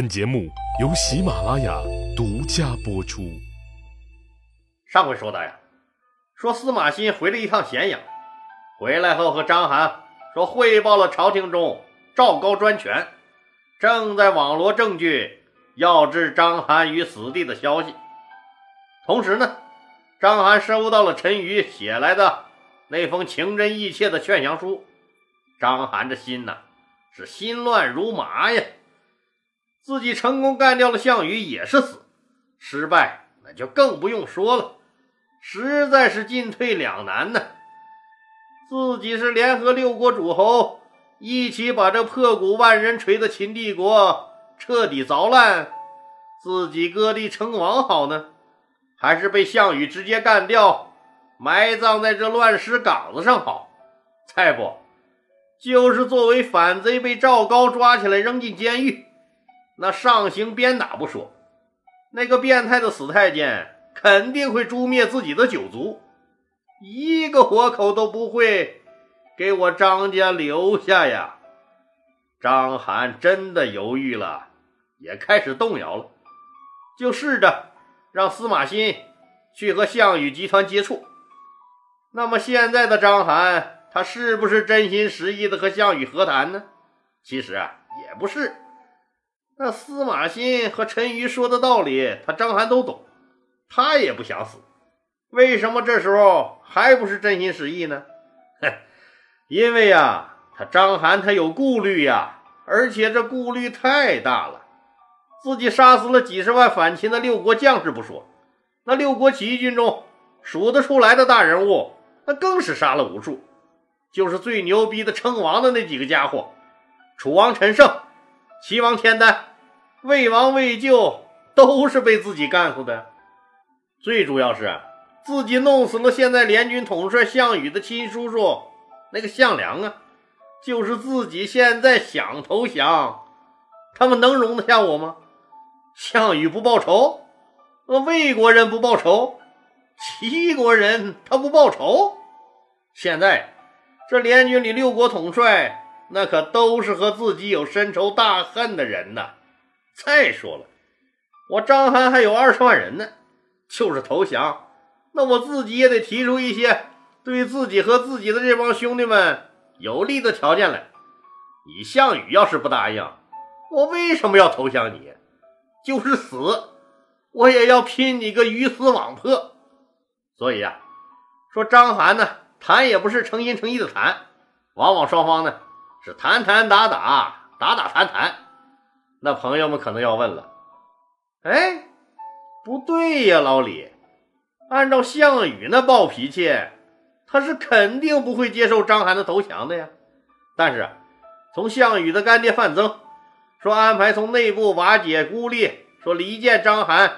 本节目由喜马拉雅独家播出。上回说的呀，说司马欣回了一趟咸阳，回来后和章邯说汇报了朝廷中赵高专权，正在网罗证据要置章邯于死地的消息。同时呢，章邯收到了陈馀写来的那封情真意切的劝降书，章邯这心呐是心乱如麻呀。自己成功干掉了项羽也是死，失败那就更不用说了，实在是进退两难呢。自己是联合六国诸侯一起把这破鼓万人锤的秦帝国彻底凿烂，自己割地称王好呢，还是被项羽直接干掉，埋葬在这乱石岗子上好？再不就是作为反贼被赵高抓起来扔进监狱？那上刑鞭打不说，那个变态的死太监肯定会诛灭自己的九族，一个活口都不会给我张家留下呀！张邯真的犹豫了，也开始动摇了，就试着让司马欣去和项羽集团接触。那么现在的张邯，他是不是真心实意的和项羽和谈呢？其实啊，也不是。那司马欣和陈馀说的道理，他张邯都懂，他也不想死。为什么这时候还不是真心实意呢？哼，因为呀，他张邯他有顾虑呀，而且这顾虑太大了。自己杀死了几十万反秦的六国将士不说，那六国起义军中数得出来的大人物，那更是杀了无数。就是最牛逼的称王的那几个家伙，楚王陈胜、齐王田丹。魏王魏咎都是被自己干死的，最主要是自己弄死了现在联军统帅项羽的亲叔叔那个项梁啊，就是自己现在想投降，他们能容得下我吗？项羽不报仇，那魏国人不报仇，齐国人他不报仇，现在这联军里六国统帅那可都是和自己有深仇大恨的人呐。再说了，我张邯还有二十万人呢，就是投降，那我自己也得提出一些对自己和自己的这帮兄弟们有利的条件来。你项羽要是不答应，我为什么要投降你？就是死，我也要拼你个鱼死网破。所以呀，说张邯呢，谈也不是诚心诚意的谈，往往双方呢是谈谈打打，打打谈谈。那朋友们可能要问了，哎，不对呀，老李，按照项羽那暴脾气，他是肯定不会接受章邯的投降的呀。但是从项羽的干爹范增说安排从内部瓦解孤立，说离间章邯，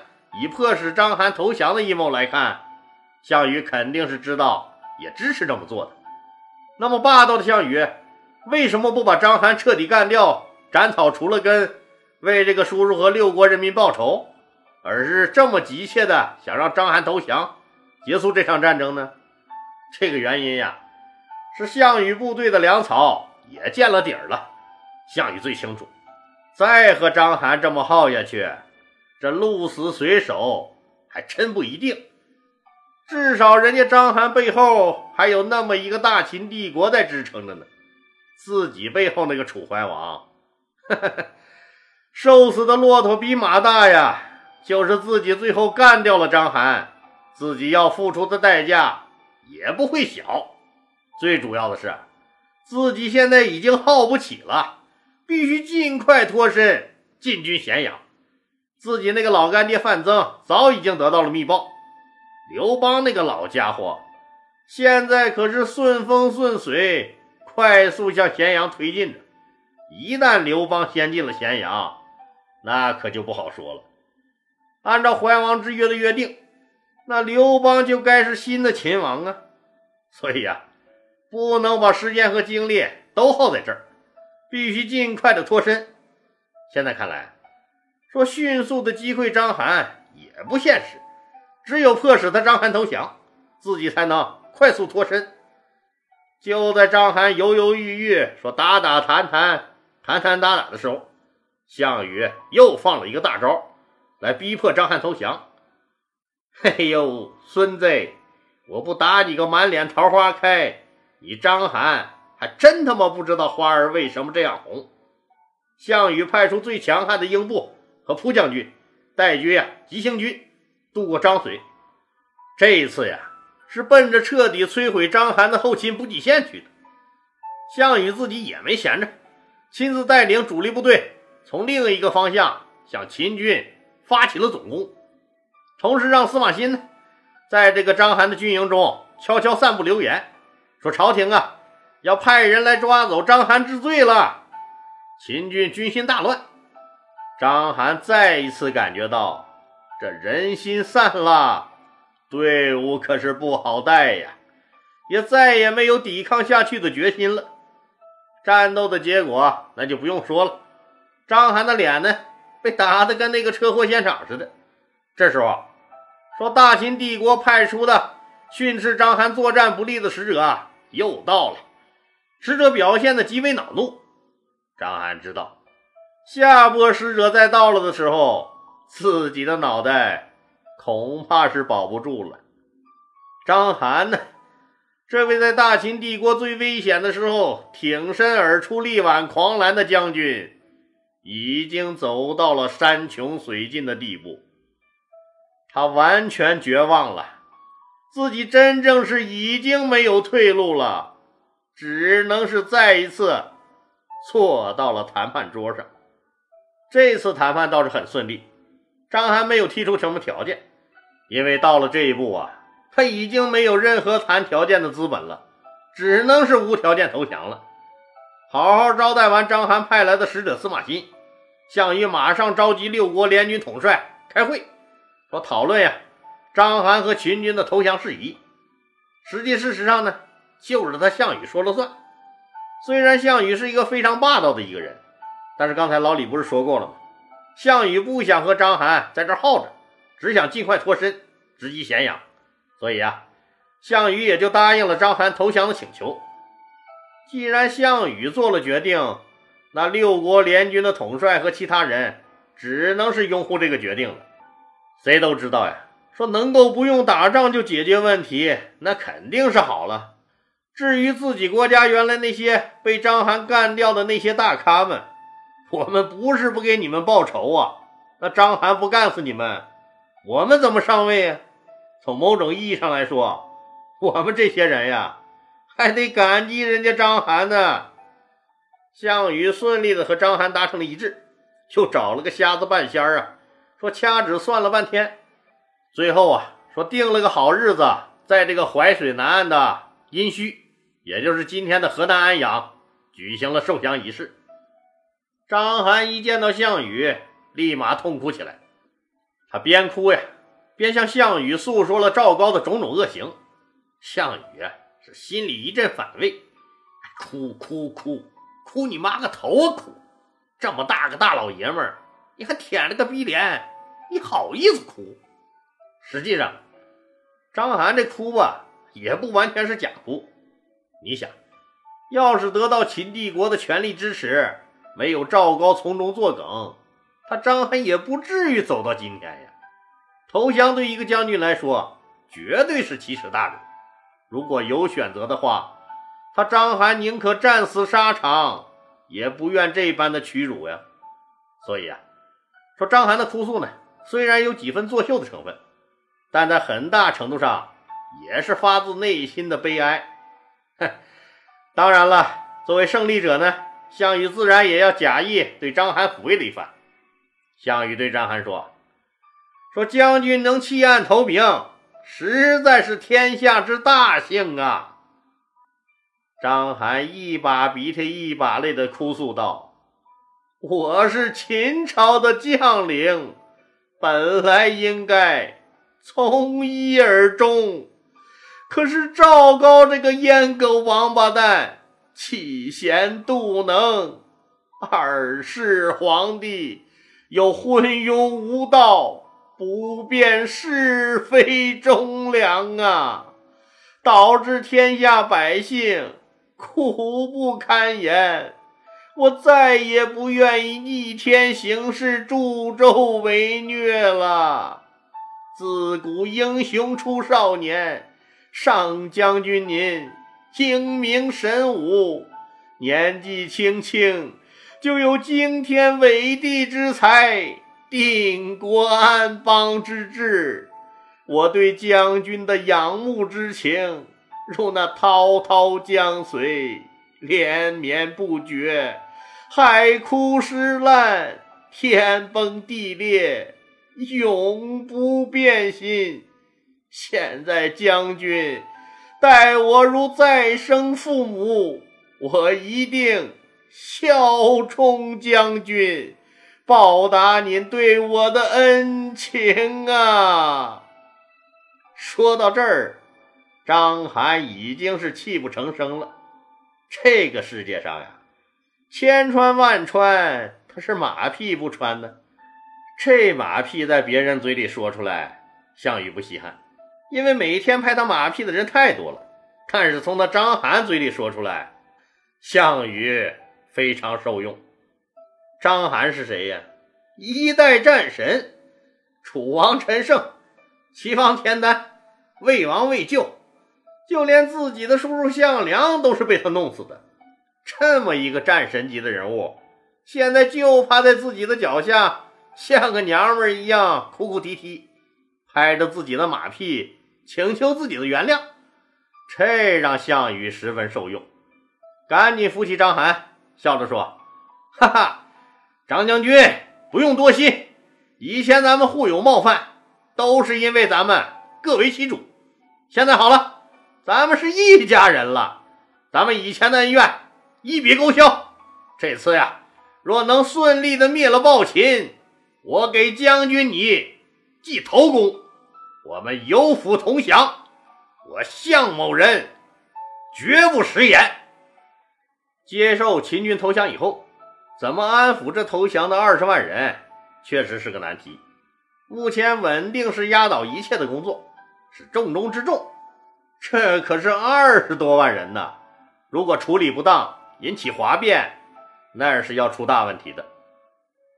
以迫使章邯投降的阴谋来看，项羽肯定是知道，也支持这么做的。那么霸道的项羽为什么不把章邯彻底干掉，斩草除了根？为这个叔叔和六国人民报仇，而是这么急切的想让章邯投降，结束这场战争呢？这个原因呀，是项羽部队的粮草也见了底儿了。项羽最清楚，再和章邯这么耗下去，这鹿死谁手还真不一定。至少人家章邯背后还有那么一个大秦帝国在支撑着呢，自己背后那个楚怀王，哈哈。瘦死的骆驼比马大呀！就是自己最后干掉了章邯，自己要付出的代价也不会小。最主要的是，自己现在已经耗不起了，必须尽快脱身进军咸阳。自己那个老干爹范增早已经得到了密报，刘邦那个老家伙现在可是顺风顺水，快速向咸阳推进着。一旦刘邦先进了咸阳，那可就不好说了。按照怀王之约的约定，那刘邦就该是新的秦王啊。所以呀，不能把时间和精力都耗在这儿，必须尽快的脱身。现在看来，说迅速的击溃章邯也不现实，只有迫使他章邯投降，自己才能快速脱身。就在章邯犹犹豫豫，说打打谈谈，谈谈打打的时候。项羽又放了一个大招，来逼迫张邯投降。嘿呦，孙子，我不打你个满脸桃花开，你张邯还真他妈不知道花儿为什么这样红。项羽派出最强悍的英布和蒲将军带军呀，急行军渡过漳水。这一次呀，是奔着彻底摧毁章邯的后勤补给线去的。项羽自己也没闲着，亲自带领主力部队从另一个方向向秦军发起了总攻，同时让司马欣呢，在这个章邯的军营中悄悄散布流言，说朝廷啊要派人来抓走章邯治罪了。秦军军心大乱，章邯再一次感觉到这人心散了。队伍可是不好带呀，也再也没有抵抗下去的决心了。战斗的结果那就不用说了，张邯的脸呢被打得跟那个车祸现场似的。这时候，说大秦帝国派出的训斥张邯作战不利的使者啊又到了，使者表现的极为恼怒。张邯知道，下波使者在到了的时候，自己的脑袋。恐怕是保不住了。张邯呢？这位在大秦帝国最危险的时候挺身而出、力挽狂澜的将军，已经走到了山穷水尽的地步。他完全绝望了，自己真正是已经没有退路了，只能是再一次坐到了谈判桌上。这次谈判倒是很顺利，张邯没有提出什么条件。因为到了这一步啊，他已经没有任何谈条件的资本了，只能是无条件投降了。好好招待完章邯派来的使者司马欣，项羽马上召集六国联军统帅开会，说讨论呀，章邯和秦军的投降事宜。实际事实上呢，就是他项羽说了算。虽然项羽是一个非常霸道的一个人，但是刚才老李不是说过了吗？项羽不想和章邯在这耗着。只想尽快脱身，直击咸阳，所以啊，项羽也就答应了章邯投降的请求。既然项羽做了决定，那六国联军的统帅和其他人只能是拥护这个决定了。谁都知道呀，说能够不用打仗就解决问题，那肯定是好了。至于自己国家原来那些被章邯干掉的那些大咖们，我们不是不给你们报仇啊，那章邯不干死你们。我们怎么上位呀？从某种意义上来说，我们这些人呀，还得感激人家章邯呢。项羽顺利的和章邯达成了一致，就找了个瞎子半仙儿啊，说掐指算了半天，最后啊，说定了个好日子，在这个淮水南岸的殷墟，也就是今天的河南安阳，举行了受降仪式。章邯一见到项羽，立马痛哭起来。他边哭呀，边向项羽诉说了赵高的种种恶行。项羽，是心里一阵反胃，哭哭哭哭你妈个头啊！哭，这么大个大老爷们儿，你还舔了个逼脸，你好意思哭？实际上，张邯这哭吧，也不完全是假哭。你想，要是得到秦帝国的全力支持，没有赵高从中作梗。他张邯也不至于走到今天呀！投降对一个将军来说，绝对是奇耻大辱。如果有选择的话，他章邯宁可战死沙场，也不愿这般的屈辱呀。所以啊，说章邯的哭诉呢，虽然有几分作秀的成分，但在很大程度上也是发自内心的悲哀。哼，当然了，作为胜利者呢，项羽自然也要假意对章邯抚慰了一番。项羽对章邯说：“说将军能弃暗投明，实在是天下之大幸啊！”章邯一把鼻涕一把泪的哭诉道：“我是秦朝的将领，本来应该从一而终，可是赵高这个阉狗王八蛋，起贤妒能，二世皇帝。”又昏庸无道，不辨是非忠良啊，导致天下百姓苦不堪言。我再也不愿意逆天行事、助纣为虐了。自古英雄出少年，上将军您英明神武，年纪轻轻就有惊天伟地之才，定国安邦之志。我对将军的仰慕之情，如那滔滔江水。连绵不绝，海枯石烂，天崩地裂，永不变心。现在将军待我如再生父母，我一定效忠将军，报答您对我的恩情啊！说到这儿，张邯已经是泣不成声了。这个世界上呀，千穿万穿，他是马屁不穿呢。这马屁在别人嘴里说出来，项羽不稀罕，因为每天拍他马屁的人太多了。但是从他张邯嘴里说出来，项羽非常受用。张邯是谁呀？一代战神，楚王陈胜，齐王田丹，魏王魏咎。就连自己的叔叔项梁都是被他弄死的。这么一个战神级的人物，现在就趴在自己的脚下，像个娘们一样哭哭啼啼，拍着自己的马屁，请求自己的原谅。这让项羽十分受用，赶紧扶起张邯，笑着说：“哈哈，张将军不用多心，以前咱们互有冒犯，都是因为咱们各为其主。现在好了。”咱们是一家人了，咱们以前的恩怨一笔勾销。这次呀，若能顺利的灭了暴秦，我给将军你记头功，我们有福同享。我项某人绝不食言。接受秦军投降以后，怎么安抚这投降的二十万人，确实是个难题。目前稳定是压倒一切的工作，是重中之重。这可是二十多万人呢，如果处理不当，引起哗变，那是要出大问题的。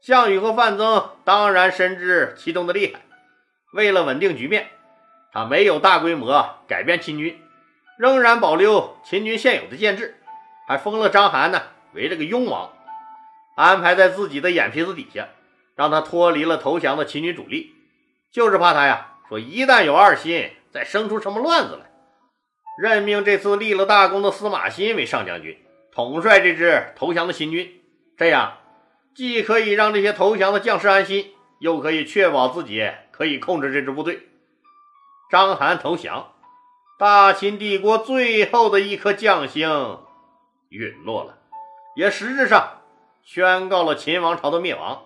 项羽和范增当然深知其中的厉害，为了稳定局面，他没有大规模改变秦军，仍然保留秦军现有的建制，还封了章邯呢为这个雍王，安排在自己的眼皮子底下，让他脱离了投降的秦军主力，就是怕他呀说一旦有二心，再生出什么乱子来。任命这次立了大功的司马欣为上将军，统帅这支投降的秦军。这样既可以让这些投降的将士安心，又可以确保自己可以控制这支部队。章邯投降，大秦帝国最后的一颗将星陨落了，也实质上宣告了秦王朝的灭亡。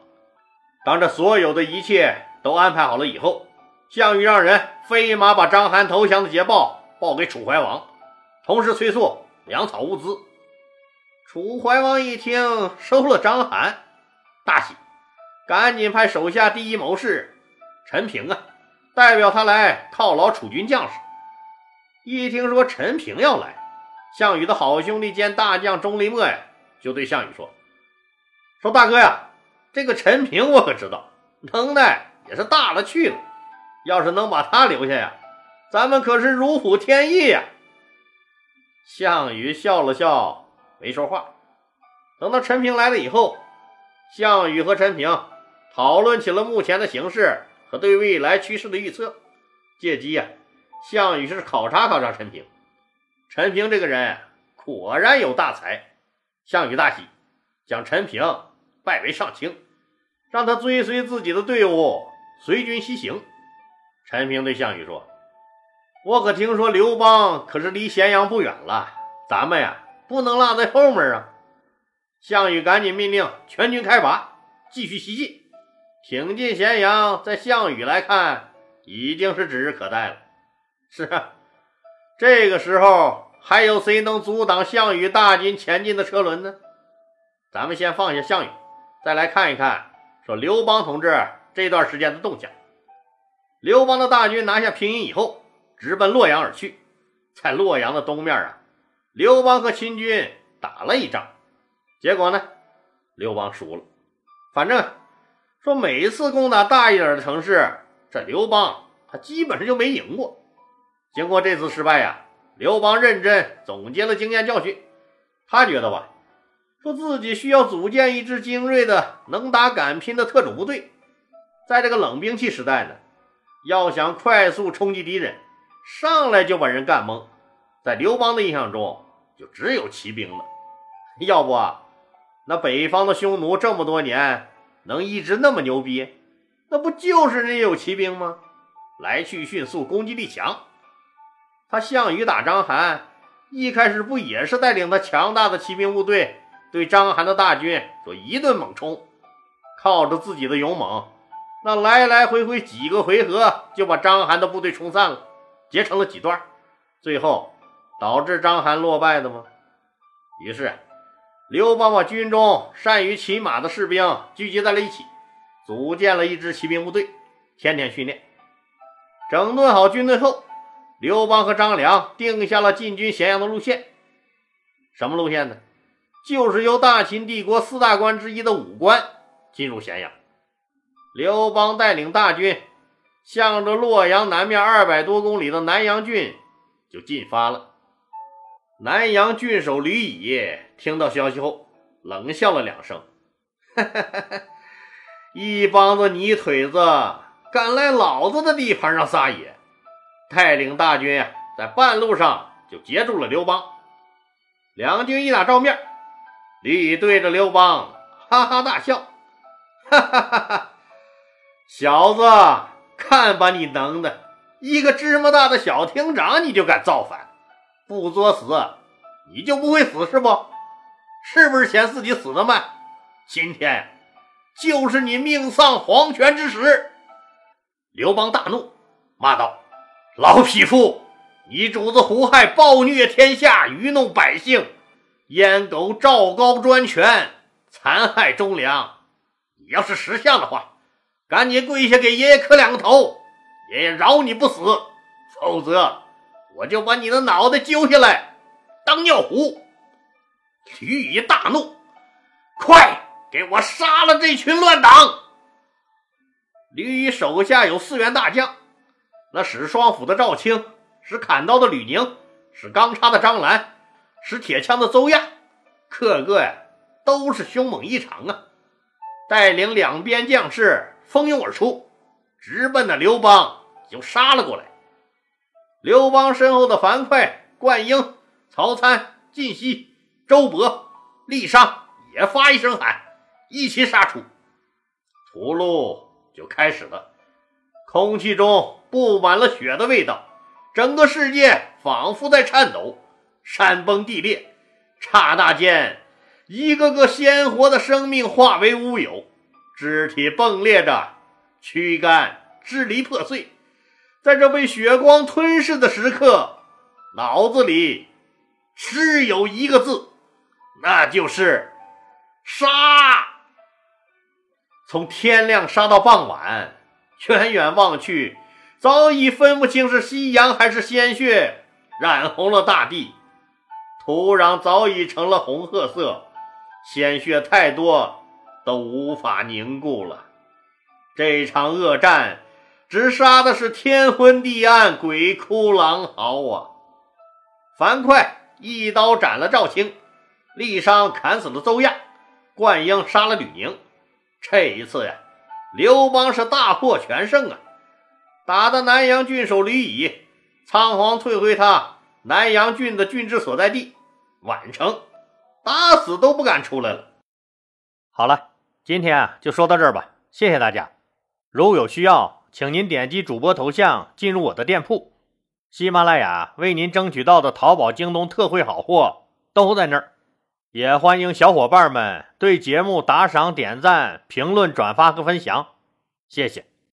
当这所有的一切都安排好了以后，项羽让人飞马把章邯投降的捷报。报给楚怀王，同时催促粮草物资。楚怀王一听收了章邯，大喜，赶紧派手下第一谋士陈平啊，代表他来犒劳楚军将士。一听说陈平要来，项羽的好兄弟兼大将钟离墨呀，就对项羽说：“说大哥呀，这个陈平我可知道，能耐也是大了去了，要是能把他留下呀。”咱们可是如虎添翼呀！项羽笑了笑，没说话。等到陈平来了以后，项羽和陈平讨论起了目前的形势和对未来趋势的预测。借机呀，项羽是考察考察陈平。陈平这个人果然有大才，项羽大喜，将陈平拜为上卿，让他追随自己的队伍，随军西行。陈平对项羽说。我可听说刘邦可是离咸阳不远了，咱们呀不能落在后面啊！项羽赶紧命令全军开拔，继续西进。挺进咸阳，在项羽来看已经是指日可待了。是啊，这个时候还有谁能阻挡项羽大军前进的车轮呢？咱们先放下项羽，再来看一看说刘邦同志这段时间的动向。刘邦的大军拿下平阴以后。直奔洛阳而去，在洛阳的东面啊，刘邦和秦军打了一仗，结果呢，刘邦输了。反正说每一次攻打大一点的城市，这刘邦他基本上就没赢过。经过这次失败呀，刘邦认真总结了经验教训，他觉得吧，说自己需要组建一支精锐的、能打敢拼的特种部队。在这个冷兵器时代呢，要想快速冲击敌人，上来就把人干懵，在刘邦的印象中，就只有骑兵了。要不啊，那北方的匈奴这么多年能一直那么牛逼，那不就是人家有骑兵吗？来去迅速，攻击力强。他项羽打章邯，一开始不也是带领他强大的骑兵部队对章邯的大军做一顿猛冲，靠着自己的勇猛。那来来回回几个回合就把章邯的部队冲散了，截成了几段，最后导致章邯落败的吗？于是刘邦把军中善于骑马的士兵聚集在了一起，组建了一支骑兵部队，天天训练。整顿好军队后，刘邦和张良定下了进军咸阳的路线。什么路线呢？就是由大秦帝国四大关之一的武关进入咸阳。刘邦带领大军，向着洛阳南面二百多公里的南阳郡就进发了。南阳郡守吕乙听到消息后，冷笑了两声：“一帮子泥腿子敢来老子的地盘上撒野！”带领大军呀，在半路上就截住了刘邦。两军一打照面，吕乙对着刘邦哈哈大笑：“哈哈哈哈！”小子，看把你能的！一个芝麻大的小厅长，你就敢造反？不作死，你就不会死是不？是不是嫌自己死的慢？今天就是你命丧黄泉之时！刘邦大怒，骂道：“老匹夫，你主子胡亥暴虐天下，愚弄百姓，阉狗赵高专权，残害忠良。你要是识相的话。”赶紧跪下给爷爷磕两个头，爷爷饶你不死，否则我就把你的脑袋揪下来当尿壶。吕乙大怒，快给我杀了这群乱党！吕乙手下有四员大将，那使双斧的赵青，使砍刀的吕宁，使钢叉的张兰，使铁枪的邹亚，个个呀都是凶猛异常啊！带领两边将士。蜂拥而出，直奔那刘邦就杀了过来。刘邦身后的樊哙、灌婴、曹参、靳西、周勃、郦商也发一声喊，一起杀出。屠戮就开始了，空气中布满了血的味道，整个世界仿佛在颤抖，山崩地裂，刹那间，一个个鲜活的生命化为乌有。肢体崩裂着，躯干支离破碎，在这被血光吞噬的时刻，脑子里只有一个字，那就是杀。从天亮杀到傍晚，远远望去，早已分不清是夕阳还是鲜血染红了大地，土壤早已成了红褐色，鲜血太多。都无法凝固了。这场恶战，只杀的是天昏地暗、鬼哭狼嚎啊！樊哙一刀斩了赵青，郦商砍死了邹亚，灌婴杀了吕宁。这一次呀，刘邦是大获全胜啊！打的南阳郡守吕乙仓皇退回他南阳郡的郡治所在地宛城，打死都不敢出来了。好了。今天啊，就说到这儿吧，谢谢大家。如有需要，请您点击主播头像进入我的店铺，喜马拉雅为您争取到的淘宝、京东特惠好货都在那儿。也欢迎小伙伴们对节目打赏、点赞、评论、转发和分享，谢谢。